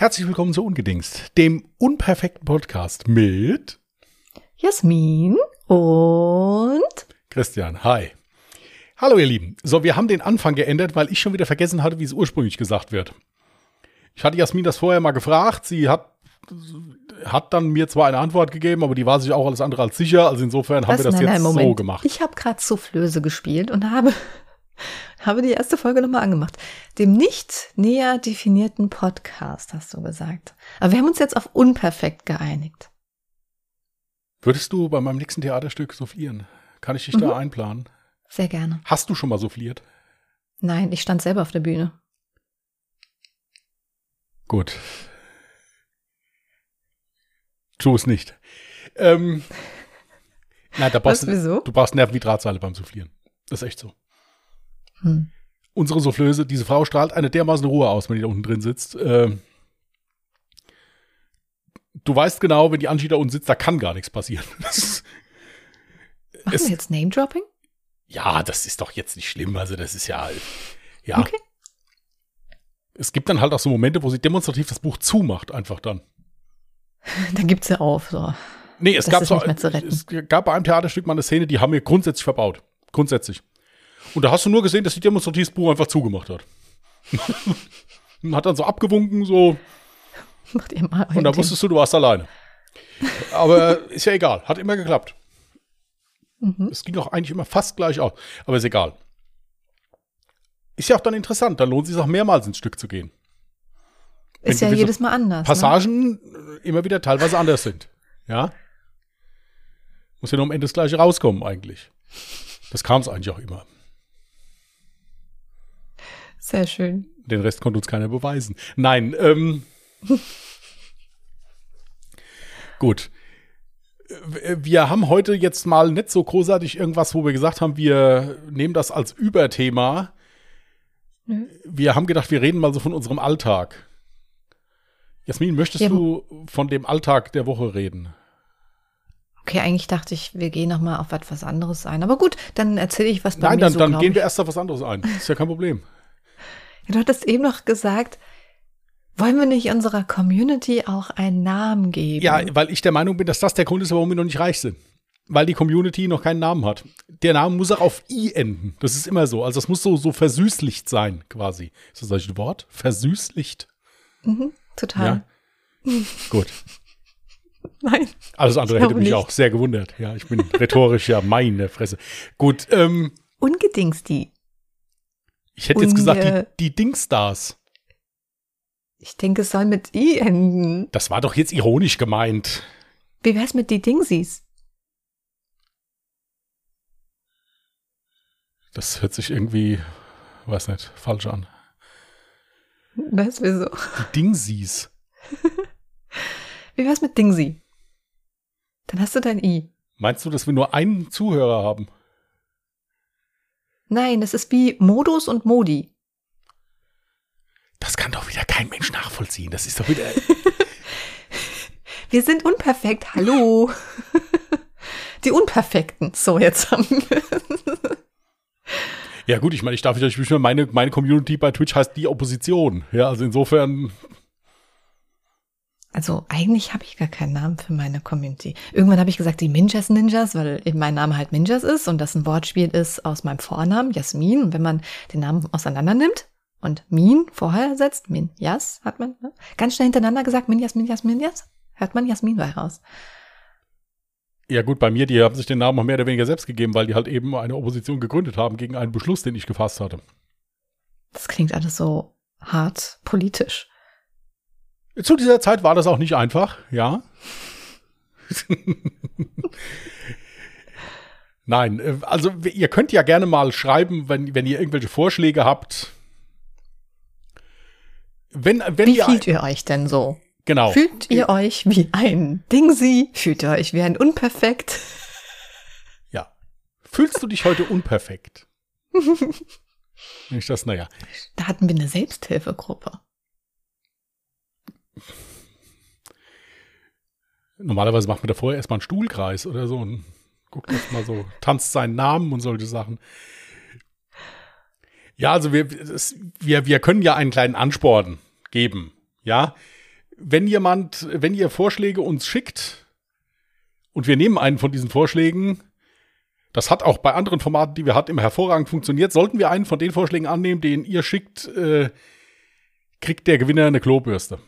Herzlich willkommen zu Ungedingst, dem unperfekten Podcast mit Jasmin und Christian. Hi. Hallo ihr Lieben. So, wir haben den Anfang geändert, weil ich schon wieder vergessen hatte, wie es ursprünglich gesagt wird. Ich hatte Jasmin das vorher mal gefragt. Sie hat, hat dann mir zwar eine Antwort gegeben, aber die war sich auch alles andere als sicher. Also insofern haben Was? wir das Nein, jetzt nein, so gemacht. Ich habe gerade Soufflöse gespielt und habe, habe die erste Folge nochmal angemacht. Dem nicht näher definierten Podcast, hast du gesagt. Aber wir haben uns jetzt auf unperfekt geeinigt. Würdest du bei meinem nächsten Theaterstück soufflieren? Kann ich dich Mhm. da einplanen? Sehr gerne. Hast du schon mal souffliert? Nein, ich stand selber auf der Bühne. Gut. Tu es nicht. Ähm, nein, da brauchst Was, du, wieso? du brauchst Nerven wie Drahtseile beim Soufflieren. Das ist echt so. Hm. Unsere Soufflöse, diese Frau strahlt eine dermaßen Ruhe aus, wenn die da unten drin sitzt. Ähm, du weißt genau, wenn die Angie da unten sitzt, da kann gar nichts passieren. Machen Es- wir jetzt Name-Dropping? ja, das ist doch jetzt nicht schlimm. Also das ist ja, ja. Okay. Es gibt dann halt auch so Momente, wo sie demonstrativ das Buch zumacht, einfach dann. Dann gibt sie auf. So. Nee, es Das gab, so, nicht mehr zu retten. es gab bei einem Theaterstück mal eine Szene, die haben wir grundsätzlich verbaut. Grundsätzlich. Und da hast du nur gesehen, dass sie demonstrativ das Buch einfach zugemacht hat. Und hat dann so abgewunken, so, Macht ihr mal und da wusstest du, du warst alleine. Aber ist ja egal, hat immer geklappt. Mhm. Es ging auch eigentlich immer fast gleich aus, aber ist egal. Ist ja auch dann interessant, dann lohnt es sich auch mehrmals ins Stück zu gehen. Ist wenn ja gewisse jedes Mal anders. Ne? Passagen äh, immer wieder teilweise anders sind. Ja. Muss ja nur am Ende das gleiche rauskommen, eigentlich. Das kam es eigentlich auch immer. Sehr schön. Den Rest konnte uns keiner beweisen. Nein, ähm. gut. Äh, Wir haben heute jetzt mal nicht so großartig irgendwas, wo wir gesagt haben, wir nehmen das als Überthema. Nö. Wir haben gedacht, wir reden mal so von unserem Alltag. Jasmin, möchtest Ja. du von dem Alltag der Woche reden? Okay, eigentlich dachte ich, wir gehen noch mal auf etwas anderes ein. Aber gut, dann erzähle ich, was bei Nein, mir dann, so, dann gehen ich. wir erst auf was anderes ein. Ist ja kein Problem. Du hattest eben noch gesagt, wollen wir nicht unserer Community auch einen Namen geben? Ja, weil ich der Meinung bin, dass das der Grund ist, warum wir noch nicht reich sind. Weil die Community noch keinen Namen hat. Der Name muss auch auf I enden. Das ist immer so. Also das muss so, so versüßlicht sein, quasi. Ist das ein Wort? Versüßlicht? Mhm, total. Ja. Gut. Nein. Alles andere hätte mich nicht. auch sehr gewundert. Ja, ich bin rhetorisch ja meine Fresse. Gut, ähm, Ungedingst die. Ich hätte jetzt gesagt, die, die Dingstars. Ich denke, es soll mit I enden. Das war doch jetzt ironisch gemeint. Wie wär's mit die Dingsies? Das hört sich irgendwie, weiß nicht, falsch an. Was, wieso? Die Dingsies. Wie wär's mit Dingsi? Dann hast du dein I. Meinst du, dass wir nur einen Zuhörer haben? Nein, das ist wie Modus und Modi. Das kann doch wieder kein Mensch nachvollziehen. Das ist doch wieder. Wir sind unperfekt, hallo. Die Unperfekten. So, jetzt haben wir. ja, gut, ich meine, ich darf wieder beschwören, meine, meine Community bei Twitch heißt die Opposition. Ja, also insofern. Also eigentlich habe ich gar keinen Namen für meine Community. Irgendwann habe ich gesagt, die Minjas Ninjas, weil eben mein Name halt Minjas ist und das ein Wortspiel ist aus meinem Vornamen, Jasmin. Und wenn man den Namen auseinander nimmt und Min vorher setzt, Min, Jas, hat man ne? ganz schnell hintereinander gesagt, Minjas, Minjas, Minjas, hört man Jasmin bei raus. Ja, gut, bei mir, die haben sich den Namen auch mehr oder weniger selbst gegeben, weil die halt eben eine Opposition gegründet haben gegen einen Beschluss, den ich gefasst hatte. Das klingt alles so hart politisch. Zu dieser Zeit war das auch nicht einfach, ja. Nein, äh, also ihr könnt ja gerne mal schreiben, wenn, wenn ihr irgendwelche Vorschläge habt. Wenn, wenn Wie ihr, fühlt ihr euch denn so? genau. Fühlt ihr euch wie ein Dingsi? Fühlt ihr euch wie ein Unperfekt? Ja. Fühlst du dich heute unperfekt? Ich das, naja. Da hatten wir eine Selbsthilfegruppe. Normalerweise macht man da vorher erstmal einen Stuhlkreis oder so und guckt erstmal so, tanzt seinen Namen und solche Sachen. Ja, also wir, das, wir, wir können ja einen kleinen Ansporn geben, ja. wenn jemand, wenn ihr Vorschläge uns schickt und wir nehmen einen von diesen Vorschlägen, das hat auch bei anderen Formaten, die wir hatten, immer hervorragend funktioniert. Sollten wir einen von den Vorschlägen annehmen, den ihr schickt, äh, kriegt der Gewinner eine Klobürste.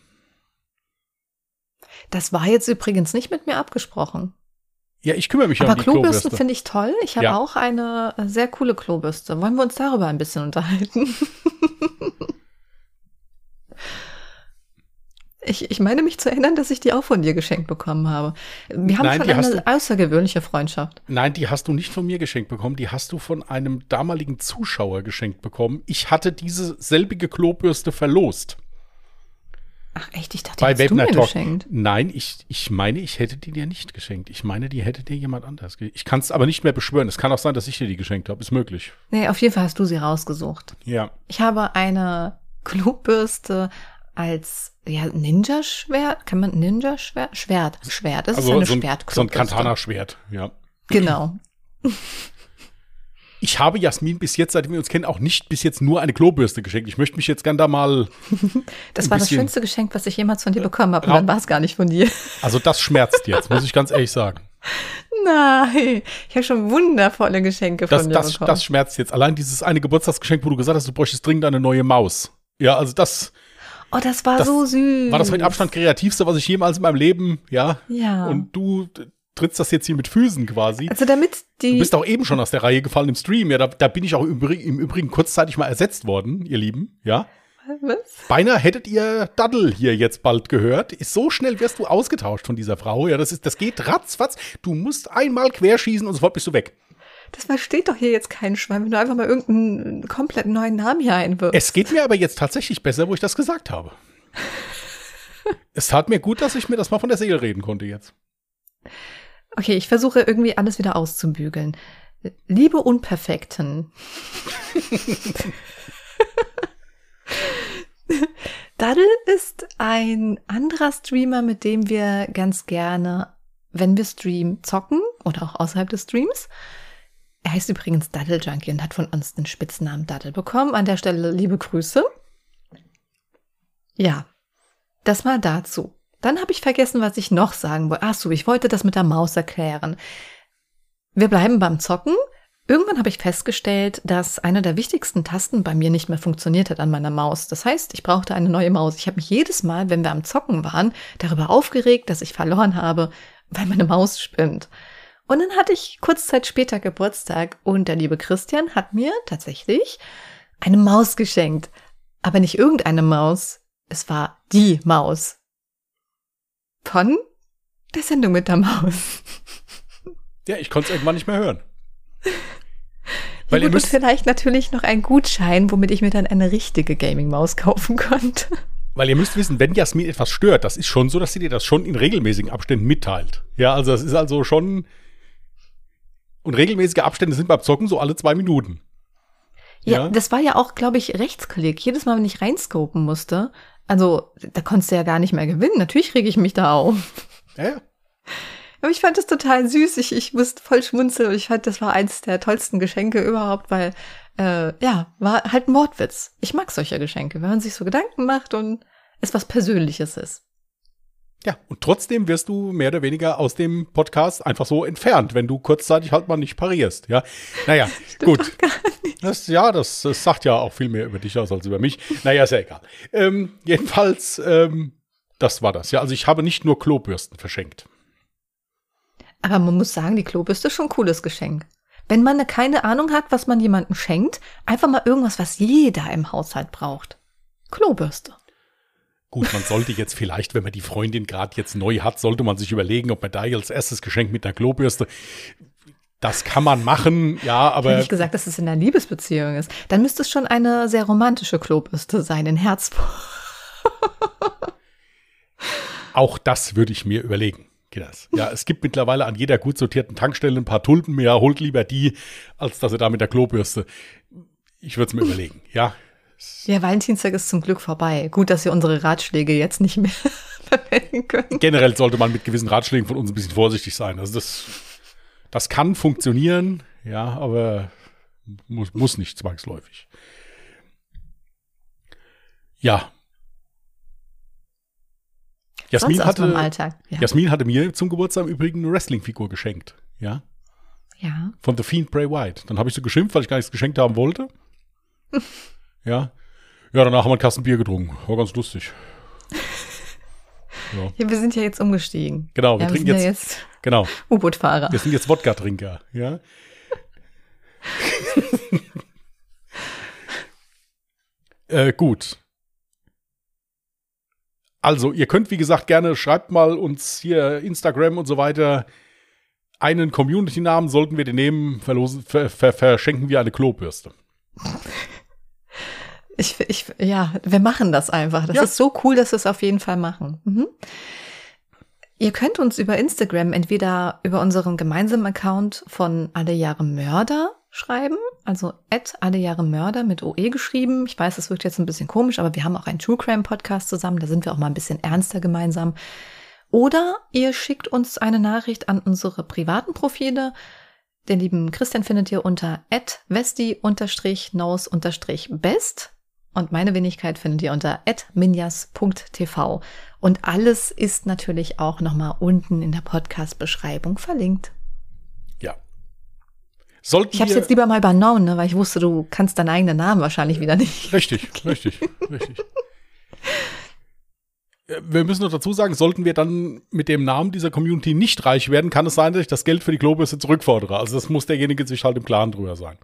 Das war jetzt übrigens nicht mit mir abgesprochen. Ja, ich kümmere mich Aber um die Klobürsten Klobürste. finde ich toll. Ich habe Ja. auch eine äh, sehr coole Klobürste. Wollen wir uns darüber ein bisschen unterhalten? ich, ich meine mich zu erinnern, dass ich die auch von dir geschenkt bekommen habe. Wir haben Nein, schon eine außergewöhnliche Freundschaft. Nein, die hast du nicht von mir geschenkt bekommen, die hast du von einem damaligen Zuschauer geschenkt bekommen. Ich hatte diese selbige Klobürste verlost. Ach echt, ich dachte, bei hast du mir Talk. geschenkt. Nein, ich, ich meine, ich hätte die dir nicht geschenkt. Ich meine, die hätte dir jemand anders geschenkt. Ich kann es aber nicht mehr beschwören. Es kann auch sein, dass ich dir die geschenkt habe. Ist möglich. Nee, auf jeden Fall hast du sie rausgesucht. Ja. Ich habe eine Klobürste als ja, Ninja-Schwert. Kann man Ninja-Schwert? Schwert. Schwert. Das ist eine Also so ein, so ein Schwertklobürste. Katana-Schwert, ja. Genau. Ich habe Jasmin bis jetzt, seitdem wir uns kennen, auch nicht bis jetzt nur eine Klobürste geschenkt. Ich möchte mich jetzt gern da mal. Das war das schönste Geschenk, was ich jemals von dir bekommen habe. Und dann war es gar nicht von dir. Also, das schmerzt jetzt, muss ich ganz ehrlich sagen. Nein, ich habe schon wundervolle Geschenke Das, von dir das, bekommen. das schmerzt jetzt. Allein dieses eine Geburtstagsgeschenk, wo du gesagt hast, du bräuchtest dringend eine neue Maus. Ja, also das oh, das war das so süß. war das mit Abstand kreativste, was ich jemals in meinem Leben, ja. Ja. Und du trittst das jetzt hier mit Füßen quasi. also damit die Du bist auch eben schon aus der Reihe gefallen im Stream. Ja, da, da bin ich auch im, Übrig- im Übrigen kurzzeitig mal ersetzt worden, ihr Lieben. Ja. was? Beinahe hättet ihr Daddel hier jetzt bald gehört. So schnell wirst du ausgetauscht von dieser Frau. Ja, das ist, das geht ratzfatz. Du musst einmal querschießen und sofort bist du weg. Das versteht doch hier jetzt kein Schwein, wenn du einfach mal irgendeinen komplett neuen Namen hier einwirfst. Es geht mir aber jetzt tatsächlich besser, wo ich das gesagt habe. es tat mir gut, dass ich mir das mal von der Seele reden konnte jetzt. Okay, ich versuche irgendwie alles wieder auszubügeln. Liebe Unperfekten. Daddel ist ein anderer Streamer, mit dem wir ganz gerne, wenn wir streamen, zocken oder auch außerhalb des Streams. Er heißt übrigens Daddle Junkie und hat von uns den Spitznamen Daddel bekommen. An der Stelle liebe Grüße. Ja, das mal dazu. Dann habe ich vergessen, was ich noch sagen wollte. Ach so, ich wollte das mit der Maus erklären. Wir bleiben beim Zocken. Irgendwann habe ich festgestellt, dass eine der wichtigsten Tasten bei mir nicht mehr funktioniert hat an meiner Maus. Das heißt, ich brauchte eine neue Maus. Ich habe mich jedes Mal, wenn wir am Zocken waren, darüber aufgeregt, dass ich verloren habe, weil meine Maus spinnt. Und dann hatte ich kurz Zeit später Geburtstag und der liebe Christian hat mir tatsächlich eine Maus geschenkt. Aber nicht irgendeine Maus. Es war die Maus. Von der Sendung mit der Maus. Ja, ich konnte es irgendwann nicht mehr hören. Ja, Weil ihr gut, und müsst, vielleicht natürlich noch ein Gutschein, womit ich mir dann eine richtige Gaming-Maus kaufen konnte. weil ihr müsst wissen, wenn Jasmin etwas stört, das ist schon so, dass sie dir das schon in regelmäßigen Abständen mitteilt. Ja, also das ist also schon. Und regelmäßige Abstände sind beim Zocken so alle zwei Minuten. Ja, Ja. das war ja auch, glaube ich, Rechtsklick. Jedes Mal, wenn ich reinscopen musste, also da konntest du ja gar nicht mehr gewinnen. Natürlich rege ich mich da auf. Ja, ja. Aber ich fand das total süß. Ich, ich musste voll schmunzeln und ich fand, das war eins der tollsten Geschenke überhaupt, weil, äh, ja, war halt ein Wortwitz. Ich mag solche Geschenke, wenn man sich so Gedanken macht und es was Persönliches ist. Ja, und trotzdem wirst du mehr oder weniger aus dem Podcast einfach so entfernt, wenn du kurzzeitig halt mal nicht parierst. Ja, naja, gut. Das, ja, das, das sagt ja auch viel mehr über dich aus als über mich. Naja, ist ja egal. Ähm, jedenfalls, ähm, das war das. Ja, also ich habe nicht nur Klobürsten verschenkt. Aber man muss sagen, die Klobürste ist schon ein cooles Geschenk. Wenn man keine Ahnung hat, was man jemandem schenkt, einfach mal irgendwas, was jeder im Haushalt braucht. Klobürste. Gut, man sollte jetzt vielleicht, wenn man die Freundin gerade jetzt neu hat, sollte man sich überlegen, ob man da als erstes Geschenk mit einer Klobürste. Das kann man machen, ja, Ich aber nicht gesagt, dass es in einer Liebesbeziehung ist. Dann müsste es schon eine sehr romantische Klobürste sein, in Herzform. auch das würde ich mir überlegen. Ja, es gibt mittlerweile an jeder gut sortierten Tankstelle ein paar Tulpen mehr. Holt lieber die, als dass ihr da mit der Klobürste. Ich würde es mir überlegen, ja. Ja, Valentinstag ist zum Glück vorbei. Gut, dass wir unsere Ratschläge jetzt nicht mehr verwenden können. Generell sollte man mit gewissen Ratschlägen von uns ein bisschen vorsichtig sein. Also das, das kann funktionieren, ja, aber muss, muss nicht zwangsläufig. Ja. Jasmin hatte? Ja. Jasmin hatte mir zum Geburtstag im Übrigen eine Wrestling-Figur geschenkt. Ja. ja. Von The Fiend Bray White. Dann habe ich so geschimpft, weil ich gar nichts geschenkt haben wollte. Ja. Ja, danach haben wir einen Kasten Bier getrunken. War ganz lustig. Ja. ja, wir sind ja jetzt umgestiegen. Genau, wir ja, trinken sind jetzt, ja jetzt genau. U-Boot-Fahrer. Wir sind jetzt Wodka-Trinker, ja. äh, gut. Also, ihr könnt, wie gesagt, gerne, schreibt mal uns hier Instagram und so weiter. Einen Community-Namen sollten wir den nehmen, ver, ver, verschenken wir eine Klobürste. Ich, ich, ja, wir machen das einfach. Das Ja. ist so cool, dass wir es auf jeden Fall machen. Mhm. Ihr könnt uns über Instagram entweder über unseren gemeinsamen Account von Alle Jahre Mörder schreiben, also at Alle Jahre Mörder mit OE geschrieben. Ich weiß, das wirkt jetzt ein bisschen komisch, aber wir haben auch einen True Crime Podcast zusammen, da sind wir auch mal ein bisschen ernster gemeinsam. Oder ihr schickt uns eine Nachricht an unsere privaten Profile. Den lieben Christian findet ihr unter westi-knows-best und meine Wenigkeit findet ihr unter minjas.tv. Und alles ist natürlich auch nochmal unten in der Podcast-Beschreibung verlinkt. Ja. Sollten Ich habe es jetzt lieber mal übernommen, ne, weil ich wusste, du kannst deinen eigenen Namen wahrscheinlich wieder nicht. Richtig, richtig, richtig. Äh, Wir müssen noch dazu sagen, sollten wir dann mit dem Namen dieser Community nicht reich werden, kann es sein, dass ich das Geld für die Klobürste zurückfordere. Also das muss derjenige sich halt im Klaren drüber sein.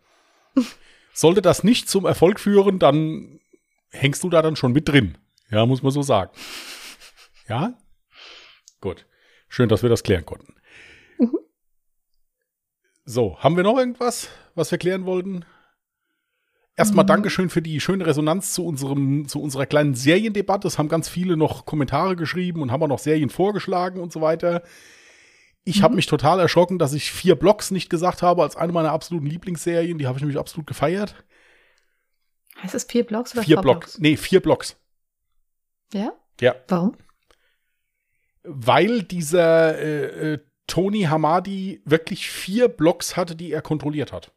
Sollte das nicht zum Erfolg führen, dann hängst du da dann schon mit drin. Ja, muss man so sagen. Ja? Gut. Schön, dass wir das klären konnten. So, haben wir noch irgendwas, was wir klären wollten? Erstmal Mhm. Dankeschön für die schöne Resonanz zu, unserem, zu unserer kleinen Seriendebatte. Es haben ganz viele noch Kommentare geschrieben und haben auch noch Serien vorgeschlagen und so weiter. Ich habe mich total erschrocken, dass ich vier Blocks nicht gesagt habe als eine meiner absoluten Lieblingsserien. Die habe ich nämlich absolut gefeiert. Heißt es vier Blocks oder Vier vier Blocks. Nee, vier Blocks. Ja? Ja. Warum? Weil dieser äh, äh, Tony Hamadi wirklich vier Blocks hatte, die er kontrolliert hat.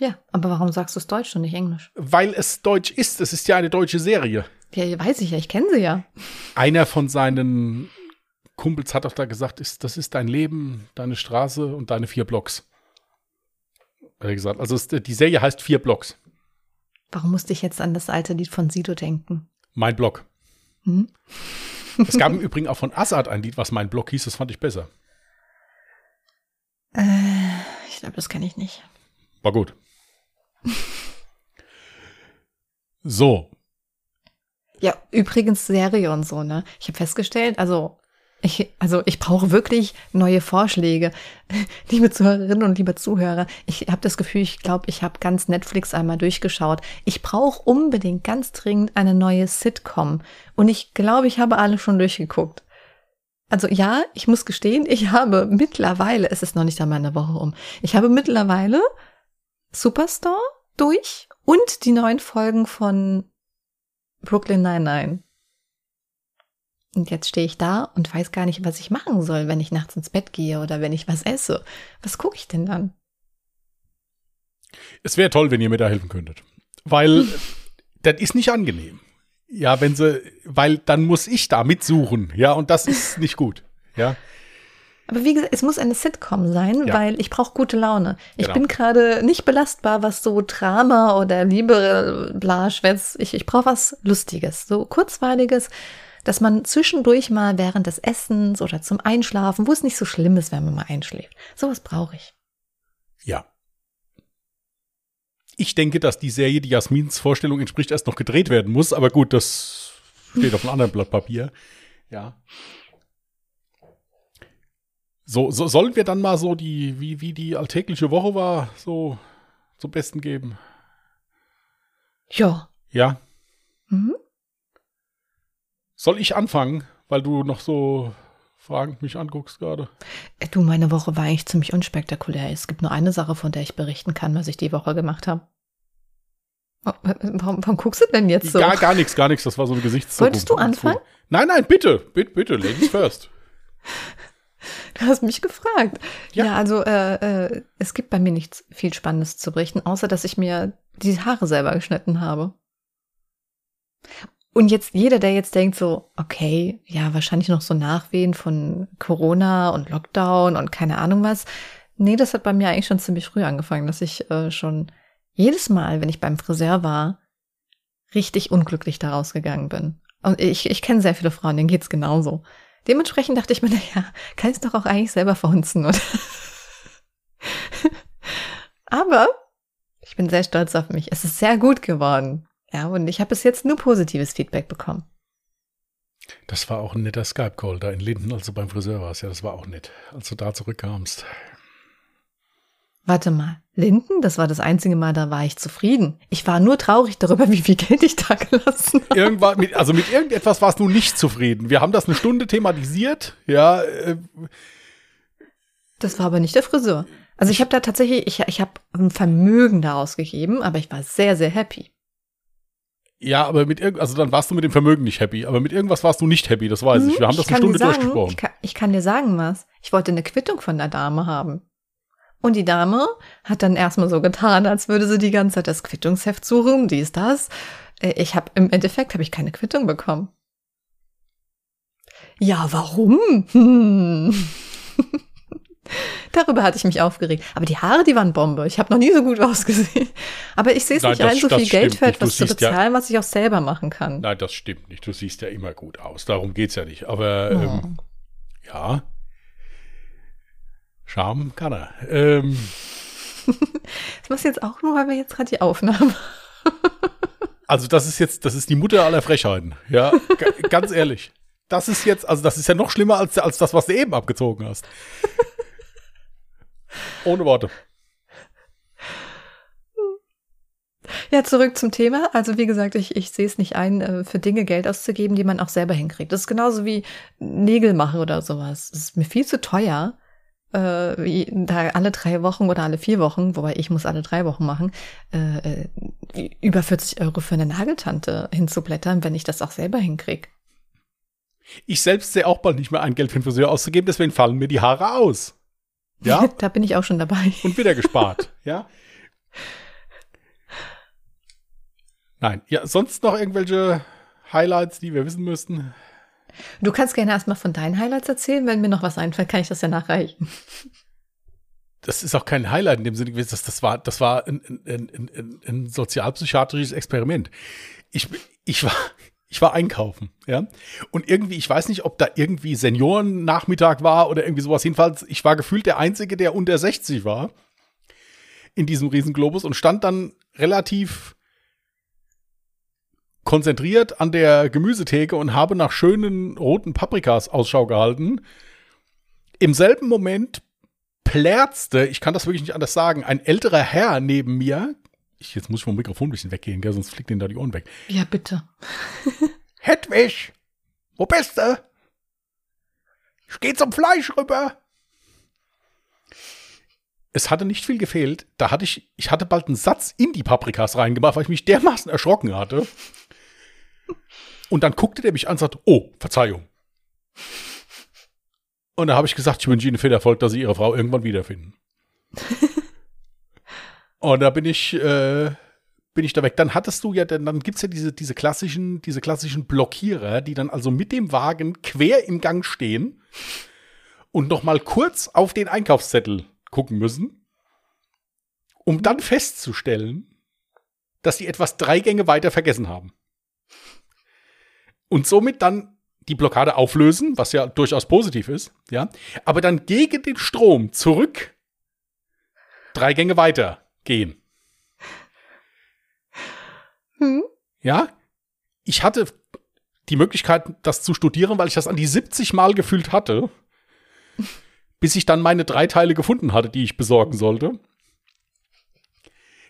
Ja, aber warum sagst du es Deutsch und nicht Englisch? Weil es deutsch ist. Es ist ja eine deutsche Serie. Ja, weiß ich ja, ich kenne sie ja. Einer von seinen Kumpels hat doch da gesagt, ist, das ist dein Leben, deine Straße und deine vier Blocks. Hat er gesagt. Also es, die Serie heißt vier Blocks. Warum musste ich jetzt an das alte Lied von Sido denken? Mein Block. Hm? Es gab im Übrigen auch von Assad ein Lied, was mein Block hieß, das fand ich besser. Äh, ich glaube, das kenne ich nicht. War gut. So, Ja, übrigens Serie und so, ne? Ich habe festgestellt, also ich, also ich brauche wirklich neue Vorschläge. Liebe Zuhörerinnen und liebe Zuhörer, ich habe das Gefühl, ich glaube, ich habe ganz Netflix einmal durchgeschaut. Ich brauche unbedingt ganz dringend eine neue Sitcom. Und ich glaube, ich habe alle schon durchgeguckt. Also ja, ich muss gestehen, ich habe mittlerweile, es ist noch nicht einmal eine Woche um, ich habe mittlerweile Superstore durch und die neuen Folgen von Brooklyn Nine-Nine. Und jetzt stehe ich da und weiß gar nicht, was ich machen soll, wenn ich nachts ins Bett gehe oder wenn ich was esse. Was gucke ich denn dann? es wäre toll, wenn ihr mir da helfen könntet. Weil das ist nicht angenehm. Ja, wenn sie, weil dann muss ich da mitsuchen. Ja, und das ist nicht gut. Ja. Aber wie gesagt, es muss eine Sitcom sein, Ja. weil ich brauche gute Laune. Ich Genau. bin gerade nicht belastbar, was so Drama oder Liebe, bla, Schwätz. Ich, ich brauche was Lustiges, so kurzweiliges, dass man zwischendurch mal während des Essens oder zum Einschlafen, wo es nicht so schlimm ist, wenn man mal einschläft. Sowas brauche ich. Ja. Ich denke, dass die Serie, die Jasmins Vorstellung entspricht, erst noch gedreht werden muss, aber gut, das steht auf einem anderen Blatt Papier. Ja. So, so sollen wir dann mal so die, wie, wie die alltägliche Woche war, so zum Besten geben? Ja. Ja. Mhm. Soll ich anfangen, weil du noch so fragend mich anguckst gerade? Äh, Du, meine Woche war eigentlich ziemlich unspektakulär. Es gibt nur eine Sache, von der ich berichten kann, was ich die Woche gemacht habe. Oh, Warum, warum guckst du denn jetzt so? Gar, gar nichts, gar nichts. Das war so ein Gesichtszuckung. Wolltest du anfangen? Nein, nein, bitte. Bitte, bitte. Ladies first. Du hast mich gefragt. Ja. Ja, also äh, äh, es gibt bei mir nichts viel Spannendes zu berichten, außer dass ich mir die Haare selber geschnitten habe. Und jetzt jeder, der jetzt denkt so, okay, ja, wahrscheinlich noch so Nachwehen von Corona und Lockdown und keine Ahnung was. Nee, das hat bei mir eigentlich schon ziemlich früh angefangen, dass ich äh, schon jedes Mal, wenn ich beim Friseur war, richtig unglücklich da rausgegangen bin. Und ich, ich kenne sehr viele Frauen, denen geht's genauso. Dementsprechend dachte ich mir, naja, kann ich doch auch eigentlich selber verhunzen, oder? Aber ich bin sehr stolz auf mich. Es ist sehr gut geworden. Ja, und ich habe bis jetzt nur positives Feedback bekommen. Das war auch ein netter Skype-Call da in Linden, als du beim Friseur warst. Ja, das war auch nett, als du da zurückkamst. Warte mal, Linden, das war das einzige Mal, da war ich zufrieden. Ich war nur traurig darüber, wie viel Geld ich da gelassen habe. Irgendwann, mit, also mit irgendetwas warst du nicht zufrieden. Wir haben das eine Stunde thematisiert, ja. Äh, das war aber nicht der Friseur. Also ich habe da tatsächlich, ich, ich habe ein Vermögen daraus gegeben, aber ich war sehr, sehr happy. Ja, aber mit irgend, also dann warst du mit dem Vermögen nicht happy, aber mit irgendwas warst du nicht happy, das weiß ich. Wir haben das eine Stunde sagen, durchgesprochen. Ich kann, ich kann dir sagen was. Ich wollte eine Quittung von der Dame haben. Und die Dame hat dann erstmal so getan, als würde sie die ganze Zeit das Quittungsheft suchen, dies, das. Äh, ich habe im Endeffekt habe ich keine Quittung bekommen. Ja, warum? Hm. Darüber hatte ich mich aufgeregt. Aber die Haare, die waren Bombe. Ich habe noch nie so gut ausgesehen. Aber ich sehe es nicht ein, so viel Geld für etwas zu bezahlen, ja, was ich auch selber machen kann. Nein, das stimmt nicht. Du siehst ja immer gut aus. Darum geht's ja nicht. Aber oh. ähm, ja. Charme kann er. Ähm. das machst du jetzt auch nur, weil wir jetzt gerade die Aufnahme. also das ist jetzt, das ist die Mutter aller Frechheiten. Ja, ganz ehrlich. Das ist jetzt, also das ist ja noch schlimmer als, als das, was du eben abgezogen hast. Ohne Worte. Ja, zurück zum Thema. Also wie gesagt, ich, ich sehe es nicht ein, äh, für Dinge Geld auszugeben, die man auch selber hinkriegt. Das ist genauso wie Nägel machen oder sowas. Das ist mir viel zu teuer, äh, da alle drei Wochen oder alle vier Wochen, wobei ich muss alle drei Wochen machen, äh, äh über 40 Euro für eine Nageltante hinzublättern, wenn ich das auch selber hinkriege. Ich selbst sehe auch bald nicht mehr ein, Geld für den Friseur auszugeben, deswegen fallen mir die Haare aus. Ja. da bin ich auch schon dabei. Und wieder gespart, ja. Nein, ja, sonst noch irgendwelche Highlights, die wir wissen müssten? Du kannst gerne erstmal von deinen Highlights erzählen. Wenn mir noch was einfällt, kann ich das ja nachreichen. Das ist auch kein Highlight in dem Sinne gewesen. Das, das war, das war ein, ein, ein, ein sozialpsychiatrisches Experiment. Ich, ich war, ich war einkaufen, ja. Und irgendwie, ich weiß nicht, ob da irgendwie Seniorennachmittag war oder irgendwie sowas. Jedenfalls, ich war gefühlt der Einzige, der unter 60 war in diesem Riesenglobus und stand dann relativ konzentriert an der Gemüsetheke und habe nach schönen roten Paprikas Ausschau gehalten. Im selben Moment plärzte, ich kann das wirklich nicht anders sagen, ein älterer Herr neben mir. Ich, jetzt muss ich vom Mikrofon ein bisschen weggehen, gell, sonst fliegt ihnen da die Ohren weg. Ja, bitte. Hedwig, wo bist du? Ich geh zum Fleisch rüber. Es hatte nicht viel gefehlt. Da hatte ich, ich hatte bald einen Satz in die Paprikas reingemacht, weil ich mich dermaßen erschrocken hatte. Und dann guckte der mich an und sagte, oh, Verzeihung. Und da habe ich gesagt, ich wünsche Ihnen viel Erfolg, dass Sie Ihre Frau irgendwann wiederfinden. und da bin ich, äh, bin ich da weg. Dann hattest du ja, dann, dann gibt es ja diese, diese klassischen, diese klassischen Blockierer, die dann also mit dem Wagen quer im Gang stehen und noch mal kurz auf den Einkaufszettel gucken müssen, um dann festzustellen, dass sie etwas drei Gänge weiter vergessen haben und somit dann die Blockade auflösen, was ja durchaus positiv ist, ja, aber dann gegen den Strom zurück drei Gänge weiter gehen. Hm? Ja, ich hatte die Möglichkeit, das zu studieren, weil ich das an die 70 Mal gefühlt hatte, bis ich dann meine drei Teile gefunden hatte, die ich besorgen sollte.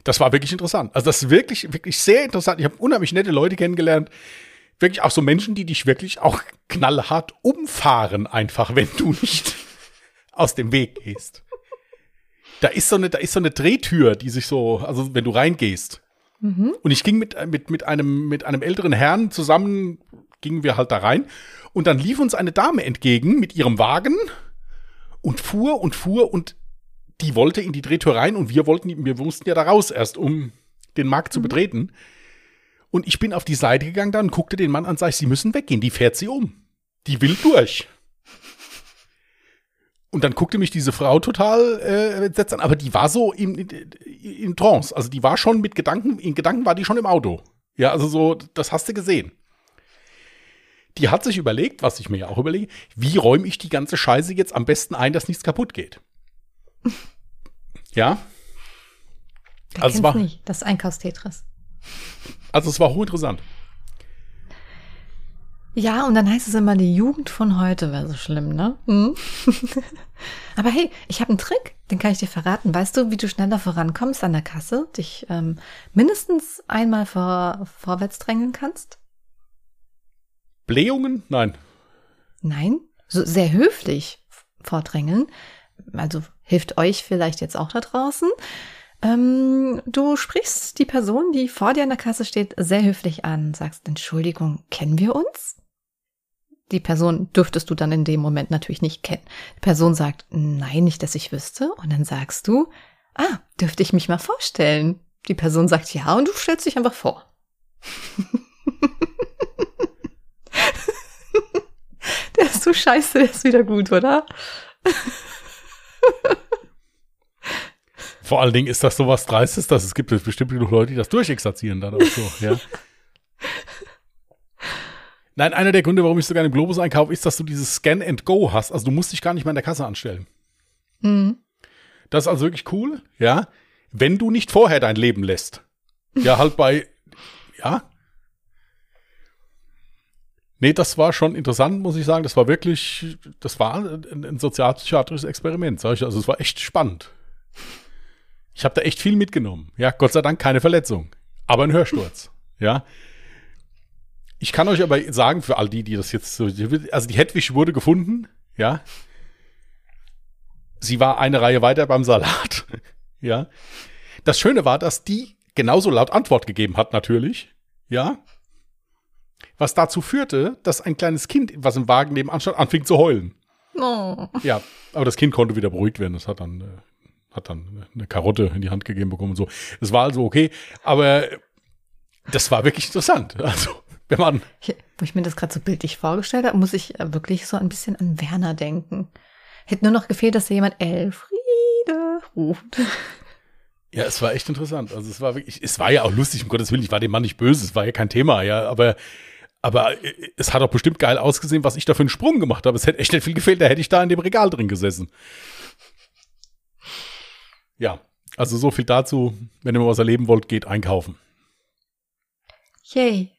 Das war wirklich interessant. Also das ist wirklich, wirklich sehr interessant. Ich habe unheimlich nette Leute kennengelernt, wirklich auch so Menschen, die dich wirklich auch knallhart umfahren, einfach, wenn du nicht aus dem Weg gehst. Da ist so eine, da ist so eine Drehtür, die sich so, also wenn du reingehst. Mhm. Und ich ging mit, mit, mit einem, mit einem älteren Herrn zusammen, gingen wir halt da rein. Und dann lief uns eine Dame entgegen mit ihrem Wagen und fuhr und fuhr und die wollte in die Drehtür rein und wir wollten, wir mussten ja da raus erst, um den Markt zu mhm. betreten. Und ich bin auf die Seite gegangen dann und guckte den Mann an und sag, sie müssen weggehen, die fährt sie um. Die will durch. Und dann guckte mich diese Frau total äh, entsetzt an, aber die war so in, in, in Trance. Also die war schon mit Gedanken, in Gedanken war die schon im Auto. Ja, also so, das hast du gesehen. Die hat sich überlegt, was ich mir ja auch überlege, wie räume ich die ganze Scheiße jetzt am besten ein, dass nichts kaputt geht. Ja. Wer also es war nicht, das Einkaufstetris. Also es war hochinteressant. Ja, und dann heißt es immer, die Jugend von heute wäre so schlimm, ne? Hm? Aber hey, ich habe einen Trick, den kann ich dir verraten. Weißt du, wie du schneller vorankommst an der Kasse, dich ähm, mindestens einmal vor, vorwärts drängeln kannst? Blähungen? Nein. Nein? So sehr höflich vordrängeln. Also hilft euch vielleicht jetzt auch da draußen. Ähm, du sprichst die Person, die vor dir an der Kasse steht, sehr höflich an, sagst, Entschuldigung, kennen wir uns? Die Person dürftest du dann in dem Moment natürlich nicht kennen. Die Person sagt, nein, nicht, dass ich wüsste. Und dann sagst du, ah, dürfte ich mich mal vorstellen? Die Person sagt ja und du stellst dich einfach vor. der ist so scheiße, der ist wieder gut, oder? Vor allen Dingen ist das so was Dreistes, dass es gibt bestimmt genug Leute, die das durchexerzieren dann auch so, ja. Nein, einer der Gründe, warum ich so gerne im Globus einkaufe, ist, dass du dieses Scan and Go hast. Also du musst dich gar nicht mehr in der Kasse anstellen. Mhm. Das ist also wirklich cool, ja. Wenn du nicht vorher dein Leben lässt. Ja, halt bei, ja. Nee, das war schon interessant, muss ich sagen. Das war wirklich, das war ein, ein sozialpsychiatrisches Experiment, sag ich. Also es war echt spannend. Ich habe da echt viel mitgenommen. Ja, Gott sei Dank keine Verletzung, aber ein Hörsturz. Ja. Ich kann euch aber sagen, für all die, die das jetzt so, also die Hedwig wurde gefunden, ja. Sie war eine Reihe weiter beim Salat, ja. Das Schöne war, dass die genauso laut Antwort gegeben hat, natürlich, ja. Was dazu führte, dass ein kleines Kind, was im Wagen nebenan stand, anfing zu heulen. Oh. Ja, aber das Kind konnte wieder beruhigt werden. Das hat dann, äh, hat dann eine Karotte in die Hand gegeben bekommen und so. Es war also okay, aber das war wirklich interessant. Also, man. Ich, wo ich mir das gerade so bildlich vorgestellt habe, muss ich äh, wirklich so ein bisschen an Werner denken. Hätte nur noch gefehlt, dass da jemand Elfriede ruft. Ja, es war echt interessant. Also es war wirklich, es war ja auch lustig, um Gottes Willen, ich war dem Mann nicht böse, es war ja kein Thema, ja, aber, aber äh, es hat auch bestimmt geil ausgesehen, was ich da für einen Sprung gemacht habe. Es hätte echt nicht viel gefehlt, da hätte ich da in dem Regal drin gesessen. Ja, also so viel dazu. Wenn ihr mal was erleben wollt, geht einkaufen. Yay.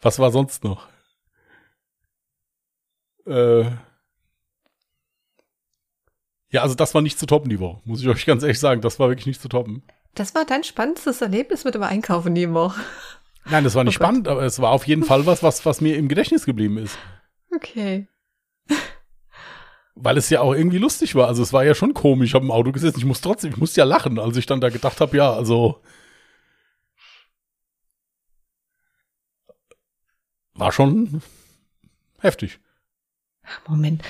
Was war sonst noch? Äh ja, also das war nicht zu toppen die Woche, muss ich euch ganz ehrlich sagen. Das war wirklich nicht zu toppen. Das war dein spannendstes Erlebnis mit dem Einkaufen die Woche. Nein, das war nicht oh spannend, aber es war auf jeden Fall was, was, was mir im Gedächtnis geblieben ist. Okay. Weil es ja auch irgendwie lustig war. Also es war ja schon komisch. Ich habe im Auto gesessen. Ich muss trotzdem, ich musste ja lachen, als ich dann da gedacht habe, ja, also war schon heftig. Moment,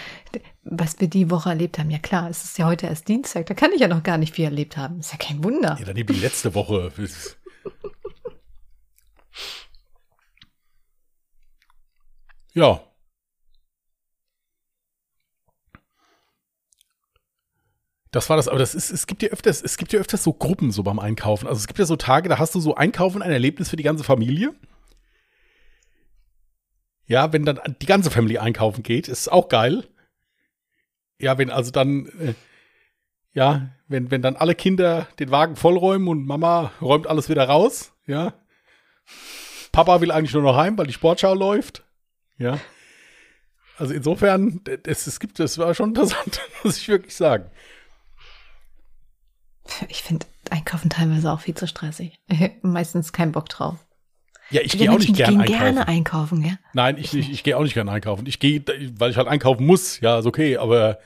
was wir die Woche erlebt haben, ja klar, es ist ja heute erst Dienstag, da kann ich ja noch gar nicht viel erlebt haben. Ist ja kein Wunder. Ja, dann die letzte Woche. ja. Das war das, aber das ist, es gibt ja öfters, es gibt ja öfters so Gruppen so beim Einkaufen. Also es gibt ja so Tage, da hast du so Einkaufen, ein Erlebnis für die ganze Familie. Ja, wenn dann die ganze Family einkaufen geht, ist auch geil. Ja, wenn also dann, äh, ja, wenn, wenn dann alle Kinder den Wagen vollräumen und Mama räumt alles wieder raus, ja. Papa will eigentlich nur noch heim, weil die Sportschau läuft, ja. Also insofern, es, es gibt, es war schon interessant, muss ich wirklich sagen. Ich finde Einkaufen teilweise auch viel zu stressig. Meistens keinen Bock drauf. Ja, ich gehe auch nicht gern einkaufen. gerne einkaufen, ja? Nein, ich, ich, ich gehe auch nicht gerne einkaufen. Ich gehe, weil ich halt einkaufen muss. Ja, ist okay, aber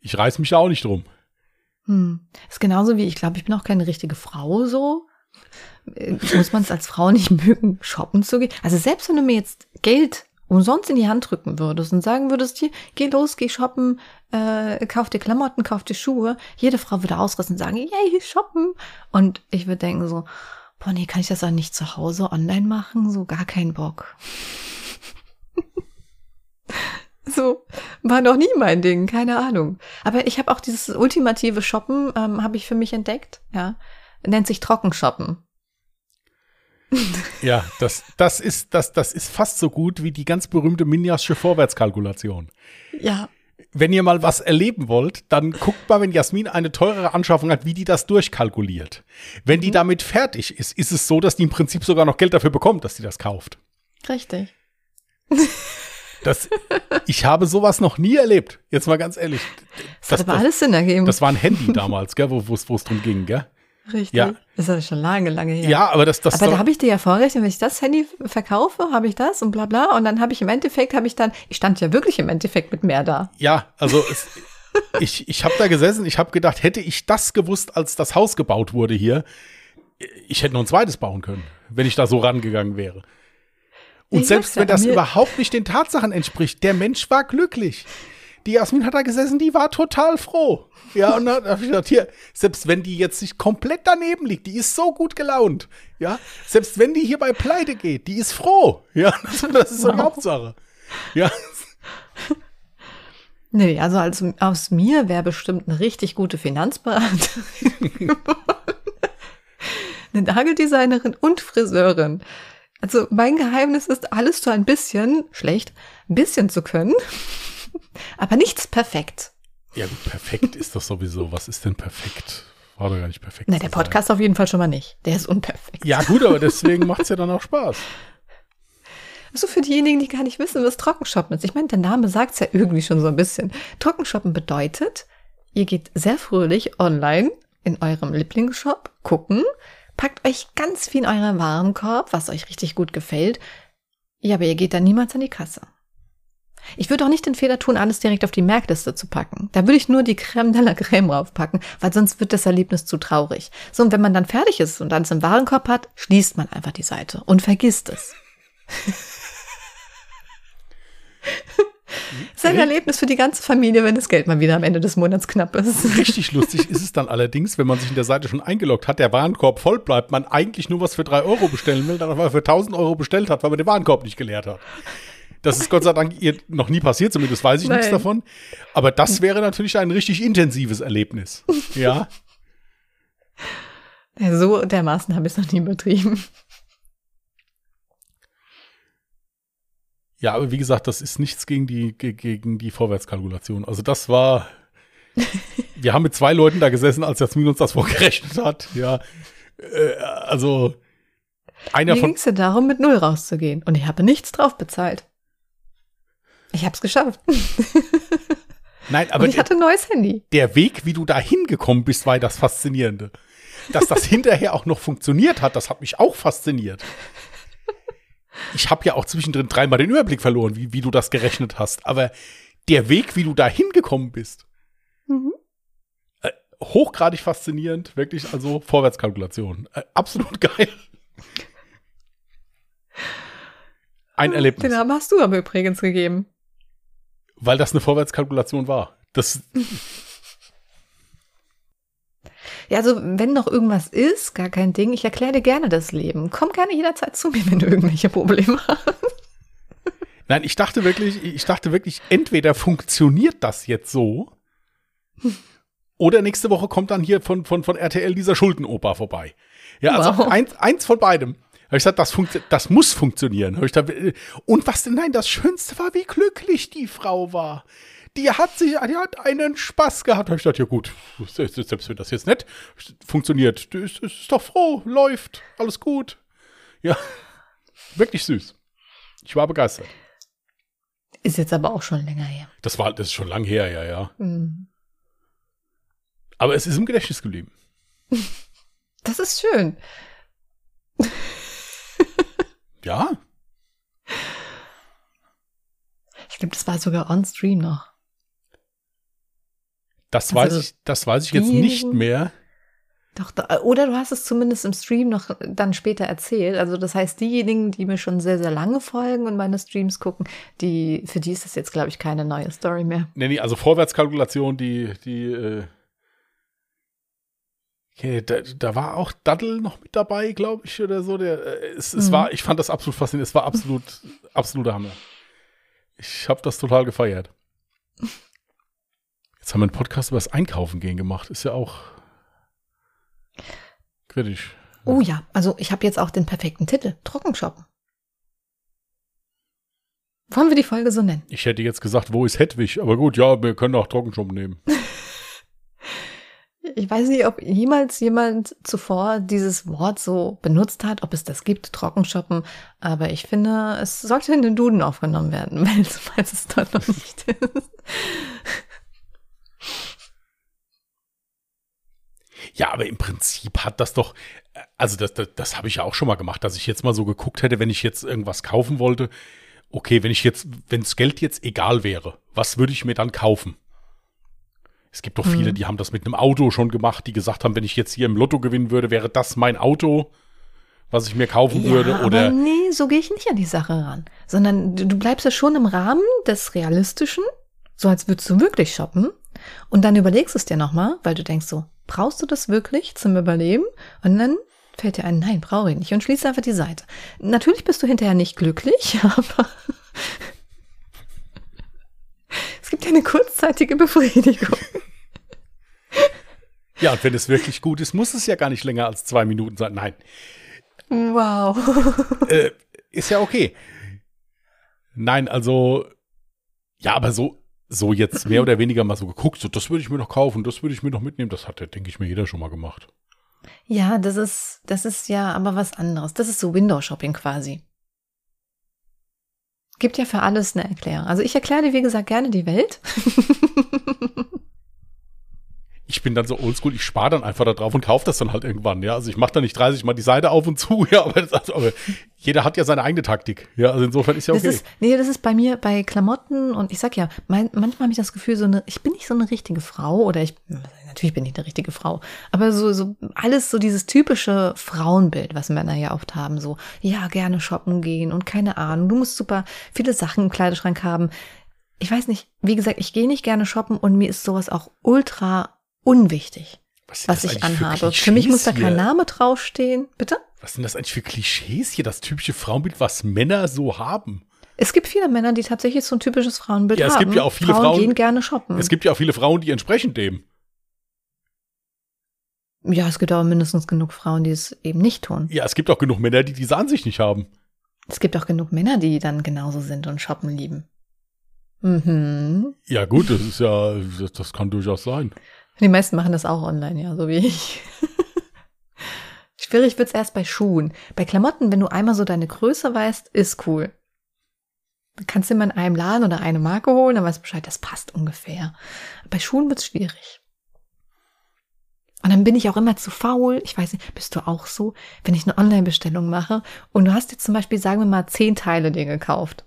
ich reiß mich da auch nicht drum. Hm. Ist genauso wie, ich glaube, ich bin auch keine richtige Frau so. Muss man es als Frau nicht mögen, shoppen zu gehen? Also selbst wenn du mir jetzt Geld umsonst in die Hand drücken würdest und sagen würdest, hier, geh los, geh shoppen, äh, kauf dir Klamotten, kauf dir Schuhe, jede Frau würde ausrissen und sagen, yay, shoppen. Und ich würde denken so, boah, nee, kann ich das dann nicht zu Hause online machen? So gar keinen Bock. so, war noch nie mein Ding, keine Ahnung. Aber ich habe auch dieses ultimative Shoppen, ähm, habe ich für mich entdeckt, ja. Nennt sich Trockenshoppen. Ja, das, das, ist, das, das ist fast so gut wie die ganz berühmte Minjasche Vorwärtskalkulation. Ja. Wenn ihr mal was erleben wollt, dann guckt mal, wenn Jasmin eine teurere Anschaffung hat, wie die das durchkalkuliert. Wenn die mhm. damit fertig ist, ist es so, dass die im Prinzip sogar noch Geld dafür bekommt, dass sie das kauft. Richtig. Das, ich habe sowas noch nie erlebt. Jetzt mal ganz ehrlich. Das, das hat aber alles Sinn ergeben. Das war ein Handy damals, gell, wo es drum ging, gell? Richtig. Ja. Das ist schon lange, lange her. Ja, aber das, das. Aber da habe ich dir ja vorgerechnet, wenn ich das Handy verkaufe, habe ich das und bla bla. Und dann habe ich im Endeffekt, habe ich dann, ich stand ja wirklich im Endeffekt mit mehr da. Ja, also es, ich, ich habe da gesessen, ich habe gedacht, hätte ich das gewusst, als das Haus gebaut wurde hier, ich hätte noch ein zweites bauen können, wenn ich da so rangegangen wäre. Und ich selbst wenn das überhaupt nicht den Tatsachen entspricht, der Mensch war glücklich. Die Jasmin hat da gesessen, die war total froh. Ja, und dann habe ich gedacht, hier, selbst wenn die jetzt nicht komplett daneben liegt, die ist so gut gelaunt. Ja, selbst wenn die hier bei Pleite geht, die ist froh. Ja, das, das ist so die Hauptsache. Ja. Nee, also als, aus mir wäre bestimmt eine richtig gute Finanzberaterin. eine Nageldesignerin und Friseurin. Also mein Geheimnis ist, alles so ein bisschen, schlecht, ein bisschen zu können, aber nichts perfekt. Ja gut, perfekt ist das sowieso. Was ist denn perfekt? War doch gar nicht perfekt. Na, der Podcast sein. auf jeden Fall schon mal nicht. Der ist unperfekt. Ja gut, aber deswegen macht es ja dann auch Spaß. So für diejenigen, die gar nicht wissen, was Trockenshoppen ist. Ich meine, der Name sagt es ja irgendwie schon so ein bisschen. Trockenshoppen bedeutet, ihr geht sehr fröhlich online in eurem Lieblingsshop gucken, Packt euch ganz viel in euren Warenkorb, was euch richtig gut gefällt. Ja, aber ihr geht dann niemals an die Kasse. Ich würde auch nicht den Fehler tun, alles direkt auf die Merkliste zu packen. Da würde ich nur die Creme de la Creme draufpacken, weil sonst wird das Erlebnis zu traurig. So, und wenn man dann fertig ist und alles im Warenkorb hat, schließt man einfach die Seite und vergisst es. Das ist ein Erlebnis für die ganze Familie, wenn das Geld mal wieder am Ende des Monats knapp ist. Richtig lustig ist es dann allerdings, wenn man sich in der Seite schon eingeloggt hat, der Warenkorb voll bleibt, man eigentlich nur was für drei Euro bestellen will, dann aber für 1000 Euro bestellt hat, weil man den Warenkorb nicht geleert hat. Das ist Gott sei Dank ihr noch nie passiert, zumindest weiß ich Nein. nichts davon. Aber das wäre natürlich ein richtig intensives Erlebnis. Ja. So dermaßen habe ich es noch nie übertrieben. Ja, aber wie gesagt, das ist nichts gegen die, gegen die Vorwärtskalkulation. Also das war, wir haben mit zwei Leuten da gesessen, als Jasmin uns das vorgerechnet hat. Ja, äh, also einer Mir ging es ja darum, mit Null rauszugehen. Und ich habe nichts drauf bezahlt. Ich habe es geschafft. Nein, aber Und ich hatte ein neues Handy. Der Weg, wie du da hingekommen bist, war das Faszinierende. Dass das hinterher auch noch funktioniert hat, das hat mich auch fasziniert ich habe ja auch zwischendrin dreimal den Überblick verloren, wie, wie du das gerechnet hast. Aber der Weg, wie du da hingekommen bist, mhm. äh, hochgradig faszinierend, wirklich, also Vorwärtskalkulation. Äh, absolut geil. Ein Erlebnis. Den Namen hast du aber übrigens gegeben. Weil das eine Vorwärtskalkulation war. Das. Ja, also wenn noch irgendwas ist, gar kein Ding. Ich erkläre dir gerne das Leben. Komm gerne jederzeit zu mir, wenn du irgendwelche Probleme hast. Nein, ich dachte wirklich, ich dachte wirklich, entweder funktioniert das jetzt so, oder nächste Woche kommt dann hier von, von, von RTL dieser Schuldenoper vorbei. Ja, also wow. eins, eins von beidem. Habe ich gesagt, das, das muss funktionieren. ich da, und was denn? Nein, das Schönste war, wie glücklich die Frau war die hat sich, die hat einen Spaß gehabt. Habe ich gedacht, ja gut, selbst wenn das jetzt nicht funktioniert, ist, ist doch froh, läuft, alles gut. Ja, wirklich süß. Ich war begeistert. Ist jetzt aber auch schon länger her. Das war, das ist schon lang her, ja, ja. Mhm. Aber es ist im Gedächtnis geblieben. Das ist schön. Ja. Ich glaube, das war sogar on Stream noch. Das also weiß ich, das weiß ich jetzt nicht mehr. Doch, oder du hast es zumindest im Stream noch dann später erzählt. Also das heißt, diejenigen, die mir schon sehr, sehr lange folgen und meine Streams gucken, die, für die ist das jetzt, glaube ich, keine neue Story mehr. Nee, nee, also Vorwärtskalkulation, die, die, äh Okay, da, da war auch Daddel noch mit dabei, glaube ich, oder so. Der, äh, es, es mhm. war, ich fand das absolut faszinierend. Es war absolut, absoluter Hammer. Ich habe das total gefeiert. Jetzt haben wir einen Podcast über das Einkaufen gehen gemacht. Ist ja auch kritisch. Oh ja, also ich habe jetzt auch den perfekten Titel. Trockenshoppen. Wollen wir die Folge so nennen? Ich hätte jetzt gesagt, wo ist Hedwig? Aber gut, ja, wir können auch Trockenshoppen nehmen. Ich weiß nicht, ob jemals jemand zuvor dieses Wort so benutzt hat, ob es das gibt, Trockenshoppen. Aber ich finde, es sollte in den Duden aufgenommen werden, falls es dort noch nicht ist. Ja, aber im Prinzip hat das doch, also das, das, das habe ich ja auch schon mal gemacht, dass ich jetzt mal so geguckt hätte, wenn ich jetzt irgendwas kaufen wollte. Okay, wenn ich jetzt, wenn das Geld jetzt egal wäre, was würde ich mir dann kaufen? Es gibt doch viele, mhm. die haben das mit einem Auto schon gemacht, die gesagt haben, wenn ich jetzt hier im Lotto gewinnen würde, wäre das mein Auto, was ich mir kaufen ja, würde. Oder aber nee, so gehe ich nicht an die Sache ran. Sondern du, du bleibst ja schon im Rahmen des Realistischen, so als würdest du wirklich shoppen. Und dann überlegst du es dir nochmal, weil du denkst so, brauchst du das wirklich zum Überleben? Und dann fällt dir ein, nein, brauche ich nicht. Und schließt einfach die Seite. Natürlich bist du hinterher nicht glücklich, aber gibt eine kurzzeitige Befriedigung. Ja, und wenn es wirklich gut ist, muss es ja gar nicht länger als zwei Minuten sein. Nein. Wow. Äh, ist ja okay. Nein, also, ja, aber so, so jetzt mehr oder weniger mal so geguckt, so, das würde ich mir noch kaufen, das würde ich mir noch mitnehmen, das hat ja, denke ich mir, jeder schon mal gemacht. Ja, das ist, das ist ja aber was anderes. Das ist so Window-Shopping quasi. Gibt ja für alles eine Erklärung. Also ich erkläre dir, wie gesagt, gerne die Welt. ich bin dann so oldschool, ich spare dann einfach da drauf und kaufe das dann halt irgendwann, ja. Also ich mache da nicht 30 Mal die Seite auf und zu, ja, aber, das, aber, jeder hat ja seine eigene Taktik. Ja, also insofern ist ja okay. Das ist, nee, das ist bei mir bei Klamotten und ich sag ja, mein, manchmal habe ich das Gefühl, so eine, ich bin nicht so eine richtige Frau oder ich, natürlich bin ich eine richtige Frau, aber so, so alles so dieses typische Frauenbild, was Männer ja oft haben, so, ja, gerne shoppen gehen und keine Ahnung, du musst super viele Sachen im Kleiderschrank haben. Ich weiß nicht, wie gesagt, ich gehe nicht gerne shoppen und mir ist sowas auch ultra unwichtig, was, was ich anhabe. Für, für, mich muss da kein Name draufstehen. Bitte? Was sind das eigentlich für Klischees hier? Das typische Frauenbild, was Männer so haben. Es gibt viele Männer, die tatsächlich so ein typisches Frauenbild ja, es haben. Gibt ja auch viele Frauen, Frauen gehen gerne shoppen. Es gibt ja auch viele Frauen, die entsprechen dem. Ja, es gibt aber mindestens genug Frauen, die es eben nicht tun. Ja, es gibt auch genug Männer, die diese Ansicht nicht haben. Es gibt auch genug Männer, die dann genauso sind und shoppen lieben. Mhm. Ja, gut, das ist ja, das, das kann durchaus sein. Die meisten machen das auch online, ja, so wie ich. Schwierig wird's erst bei Schuhen. Bei Klamotten, wenn du einmal so deine Größe weißt, ist cool. Dann kannst du immer in einem Laden oder eine Marke holen, dann weißt du Bescheid, das passt ungefähr. Bei Schuhen wird's schwierig. Und dann bin ich auch immer zu faul. Ich weiß nicht, bist du auch so, wenn ich eine Online-Bestellung mache und du hast jetzt zum Beispiel, sagen wir mal, zehn Teile dir gekauft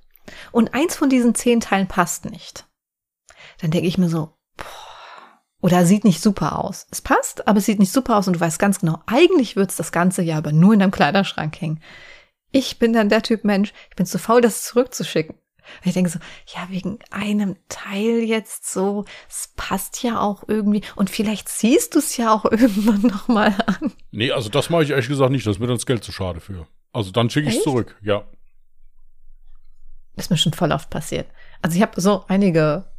und eins von diesen zehn Teilen passt nicht. Dann denke ich mir so, oder sieht nicht super aus. Es passt, aber es sieht nicht super aus und du weißt ganz genau, eigentlich wird's das ganze Jahr aber nur in deinem Kleiderschrank hängen. Ich bin dann der Typ Mensch, ich bin zu faul, das zurückzuschicken. Und ich denke so, ja, wegen einem Teil jetzt so, es passt ja auch irgendwie und vielleicht ziehst du es ja auch irgendwann nochmal an. Nee, also das mache ich ehrlich gesagt nicht, das ist mir dann das Geld zu schade für. Also dann schicke ich es zurück, ja. Das ist mir schon voll oft passiert. Also ich habe so einige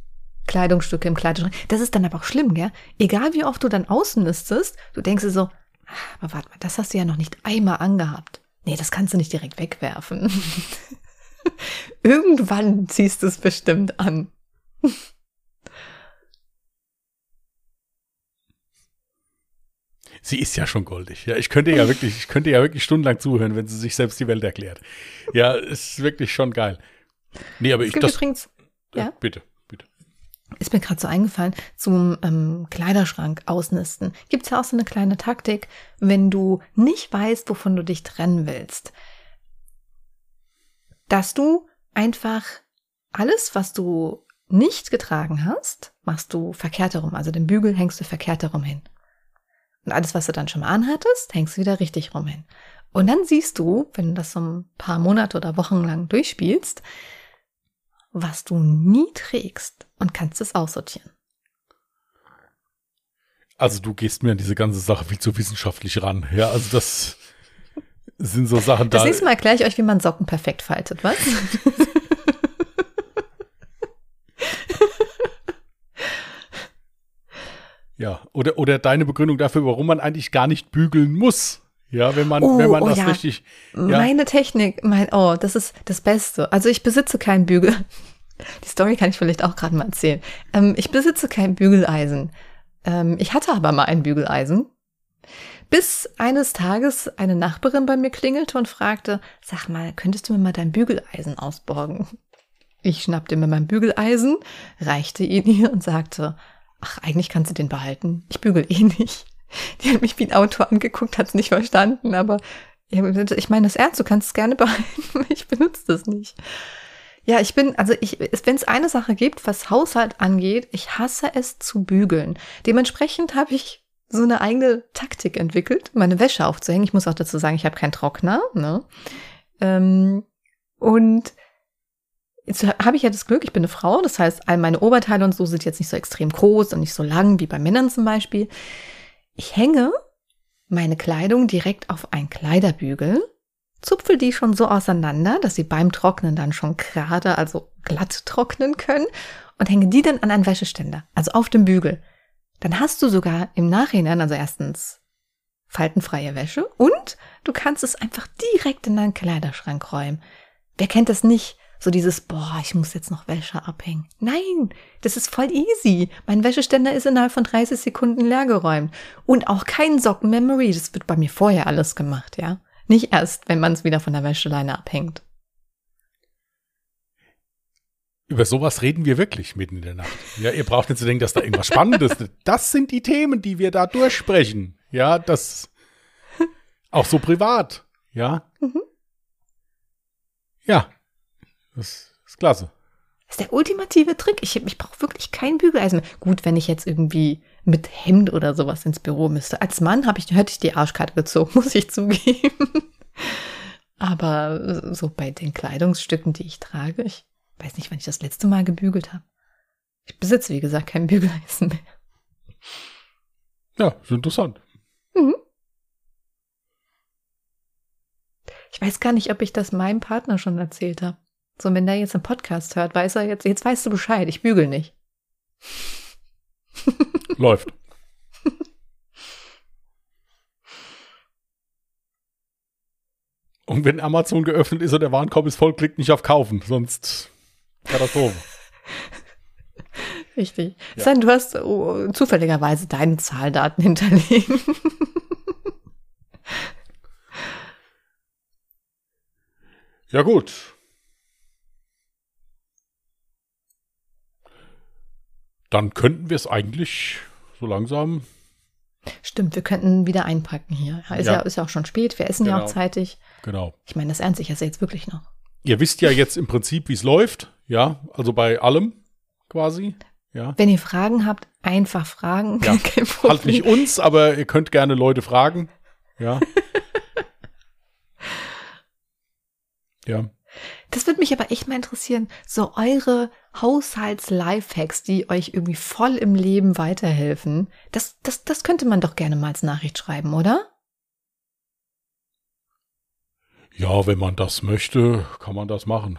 Kleidungsstücke im Kleiderschrank. Das ist dann aber auch schlimm, gell? Egal wie oft du dann ausmistest, du denkst dir so, ah, aber warte mal, das hast du ja noch nicht einmal angehabt. Nee, das kannst du nicht direkt wegwerfen. Irgendwann ziehst du es bestimmt an. Sie ist ja schon goldig. Ja, ich könnte ja wirklich, ich könnte ja wirklich stundenlang zuhören, wenn sie sich selbst die Welt erklärt. Ja, ist wirklich schon geil. Nee, aber es ich gibt das, übrigens, ja? Bitte ist mir gerade so eingefallen, zum ähm, Kleiderschrank ausnisten. Gibt's ja auch so eine kleine Taktik, wenn du nicht weißt, wovon du dich trennen willst. Dass du einfach alles, was du nicht getragen hast, machst du verkehrt herum. Also den Bügel hängst du verkehrt herum hin. Und alles, was du dann schon mal anhattest, hängst du wieder richtig rum hin. Und dann siehst du, wenn du das so ein paar Monate oder Wochen lang durchspielst, was du nie trägst und kannst es aussortieren. Also du gehst mir an diese ganze Sache viel zu wissenschaftlich ran. Ja, also das sind so Sachen da. Das nächste Mal erkläre ich euch, wie man Socken perfekt faltet, was? ja, oder, oder deine Begründung dafür, warum man eigentlich gar nicht bügeln muss. Ja, wenn man, oh, wenn man oh das ja. richtig. Ja. Meine Technik, mein, oh, das ist das Beste. Also ich besitze keinen Bügel. Die Story kann ich vielleicht auch gerade mal erzählen. Ähm, ich besitze kein Bügeleisen. Ähm, ich hatte aber mal ein Bügeleisen. Bis eines Tages eine Nachbarin bei mir klingelte und fragte, sag mal, könntest du mir mal dein Bügeleisen ausborgen? Ich schnappte mir mein Bügeleisen, reichte ihn ihr und sagte, ach, eigentlich kannst du den behalten. Ich bügel eh nicht. Die hat mich wie ein Auto angeguckt, hat es nicht verstanden, aber ich meine das ernst, du kannst es gerne behalten, ich benutze das nicht. Ja, ich bin, also ich, wenn es eine Sache gibt, was Haushalt angeht, ich hasse es zu bügeln. Dementsprechend habe ich so eine eigene Taktik entwickelt, meine Wäsche aufzuhängen. Ich muss auch dazu sagen, ich habe keinen Trockner. Ne? Ähm, und jetzt habe ich ja das Glück, ich bin eine Frau, das heißt, all meine Oberteile und so sind jetzt nicht so extrem groß und nicht so lang wie bei Männern zum Beispiel. Ich hänge meine Kleidung direkt auf einen Kleiderbügel, zupfel die schon so auseinander, dass sie beim Trocknen dann schon gerade, also glatt trocknen können und hänge die dann an einen Wäscheständer, also auf dem Bügel. Dann hast du sogar im Nachhinein, also erstens faltenfreie Wäsche und du kannst es einfach direkt in deinen Kleiderschrank räumen. Wer kennt das nicht? So dieses, boah, ich muss jetzt noch Wäsche abhängen. Nein, das ist voll easy. Mein Wäscheständer ist innerhalb von 30 Sekunden leergeräumt. Und auch kein Socken-Memory. Das wird bei mir vorher alles gemacht, ja. Nicht erst, wenn man es wieder von der Wäscheleine abhängt. Über sowas reden wir wirklich mitten in der Nacht. Ja, ihr braucht nicht zu denken, dass da irgendwas Spannendes ist. Das sind die Themen, die wir da durchsprechen. Ja, das auch so privat. Ja. Mhm. Ja, das ist klasse. Das ist der ultimative Trick. Ich, ich brauche wirklich kein Bügeleisen mehr. Gut, wenn ich jetzt irgendwie mit Hemd oder sowas ins Büro müsste. Als Mann habe ich, hätte ich die Arschkarte gezogen, muss ich zugeben. Aber so bei den Kleidungsstücken, die ich trage, ich weiß nicht, wann ich das letzte Mal gebügelt habe. Ich besitze, wie gesagt, kein Bügeleisen mehr. Ja, ist interessant. Mhm. Ich weiß gar nicht, ob ich das meinem Partner schon erzählt habe. So, wenn der jetzt einen Podcast hört, weiß er jetzt, jetzt weißt du Bescheid, ich bügel nicht. Läuft. Und wenn Amazon geöffnet ist und der Warenkorb ist voll, klickt nicht auf Kaufen, sonst Katastrophe. Richtig. Ja. Sein, du hast oh, zufälligerweise deine Zahldaten hinterlegen. ja gut. Dann könnten wir es eigentlich so langsam. Stimmt, wir könnten wieder einpacken hier. Ist ja, ja ist ja auch schon spät, wir essen genau. ja auch zeitig. Genau. Ich meine, das ernst, ich esse jetzt wirklich noch. Ihr wisst ja jetzt im Prinzip, wie es läuft, ja, also bei allem quasi. Ja. Wenn ihr Fragen habt, einfach fragen. Ja. halt nicht uns, aber ihr könnt gerne Leute fragen. Ja. ja. Das würde mich aber echt mal interessieren, so eure Haushalts-Lifehacks, die euch irgendwie voll im Leben weiterhelfen. Das, das, das könnte man doch gerne mal als Nachricht schreiben, oder? Ja, wenn man das möchte, kann man das machen.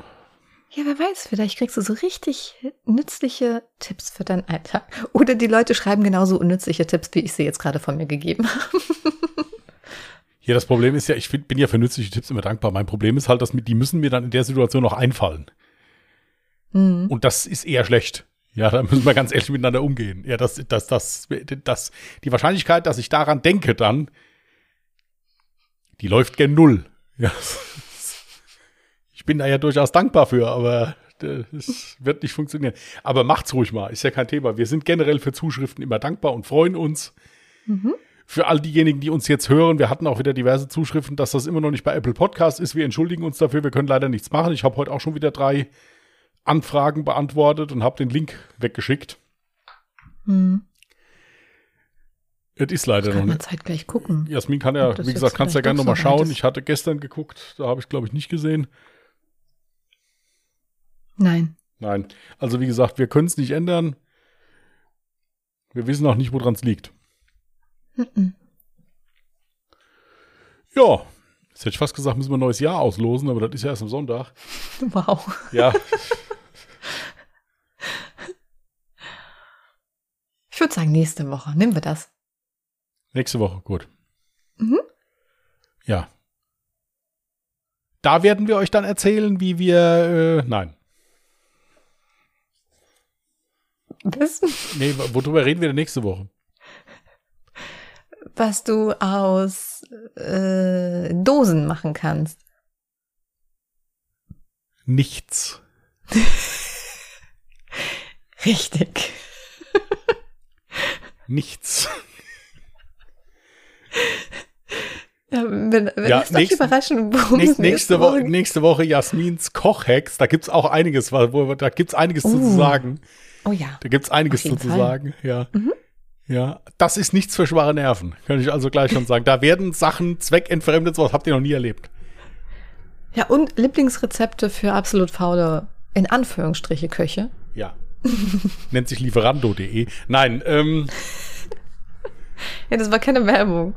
Ja, wer weiß, vielleicht kriegst du so richtig nützliche Tipps für deinen Alltag. Oder die Leute schreiben genauso unnützliche Tipps, wie ich sie jetzt gerade von mir gegeben habe. Ja, das Problem ist ja, ich find, bin ja für nützliche Tipps immer dankbar. Mein Problem ist halt, dass die müssen mir dann in der Situation noch einfallen. Mhm. Und das ist eher schlecht. Ja, da müssen wir ganz ehrlich miteinander umgehen. Ja, das, das, das, das, die Wahrscheinlichkeit, dass ich daran denke dann, die läuft gen Null. Ja. Ich bin da ja durchaus dankbar für, aber es wird nicht funktionieren. Aber macht's ruhig mal, ist ja kein Thema. Wir sind generell für Zuschriften immer dankbar und freuen uns. Mhm für all diejenigen, die uns jetzt hören, wir hatten auch wieder diverse Zuschriften, dass das immer noch nicht bei Apple Podcast ist. Wir entschuldigen uns dafür, wir können leider nichts machen. Ich habe heute auch schon wieder drei Anfragen beantwortet und habe den Link weggeschickt. Hm. Es ist leider noch nicht. zeitgleich gucken. Jasmin kann ja, wie gesagt, kannst ja gerne nochmal so schauen. Ich hatte gestern geguckt, da habe ich glaube ich nicht gesehen. Nein. Nein. Also wie gesagt, wir können es nicht ändern. Wir wissen auch nicht, woran es liegt. Mhm. Ja, jetzt hätte ich fast gesagt, müssen wir ein neues Jahr auslosen, aber das ist ja erst am Sonntag. Wow. Ja, Ich würde sagen, nächste Woche. Nehmen wir das. nächste Woche, gut. Mhm. Ja. Da werden wir euch dann erzählen, wie wir, äh, nein. Das, Nee, worüber reden wir denn nächste Woche? Was du aus äh, Dosen machen kannst. Nichts. Richtig. Nichts. Ja, wenn, wenn Ja, es nächsten- überraschen, worum Nächste, es nächste, Woche, nächste Woche Jasmins Kochhacks. Da gibt's auch einiges, wo, wo- da gibt's einiges zu Uh. sagen. Oh ja. Da gibt's einiges Auf jeden zu sagen. Ja. Mhm. Ja. Das ist nichts für schwache Nerven. Kann ich also gleich schon sagen. Da werden Sachen zweckentfremdet, sowas habt ihr noch nie erlebt. Ja, und Lieblingsrezepte für absolut faule, in Anführungsstriche, Köche. Ja. Nennt sich lieferando.de. Nein, ähm, Ja, das war keine Werbung.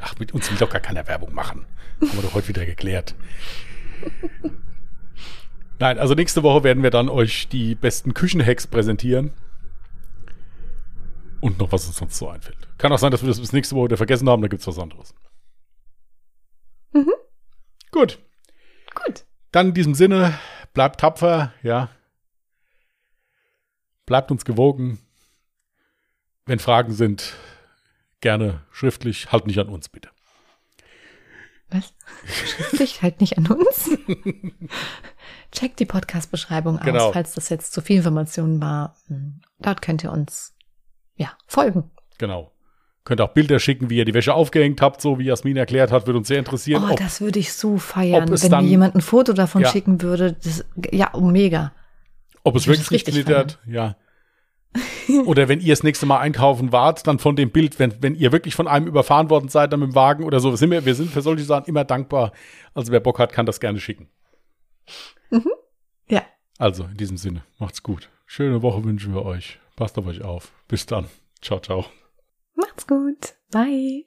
ach, mit uns will doch gar keiner Werbung machen. Haben wir doch heute wieder geklärt. Nein, also nächste Woche werden wir dann euch die besten Küchenhacks präsentieren. Und noch was uns sonst so einfällt. Kann auch sein, dass wir das bis nächste Woche wieder vergessen haben, da gibt's was anderes. Mhm. Gut. Gut. Dann in diesem Sinne, bleibt tapfer, ja. Bleibt uns gewogen. Wenn Fragen sind, gerne schriftlich, halt nicht an uns, bitte. Was? Schriftlich halt nicht an uns. Checkt die Podcast-Beschreibung Genau. aus, falls das jetzt zu viel Information war. Hm, Dort könnt ihr uns ja folgen. Genau. Könnt auch Bilder schicken, wie ihr die Wäsche aufgehängt habt, so wie Jasmin erklärt hat, würde uns sehr interessieren. Oh, ob, das würde ich so feiern, wenn dann- mir jemand ein Foto davon Ja. schicken würde. Das, ja, oh, mega. ob es wirklich glittert. Ja. oder wenn ihr das nächste Mal einkaufen wart, dann von dem Bild, wenn, wenn ihr wirklich von einem überfahren worden seid, dann mit dem Wagen oder so, sind wir, wir sind für solche Sachen immer dankbar. Also wer Bock hat, kann das gerne schicken. Ja. Also in diesem Sinne, macht's gut. Schöne Woche wünschen wir euch. Passt auf euch auf. Bis dann. Ciao, ciao. Macht's gut. Bye.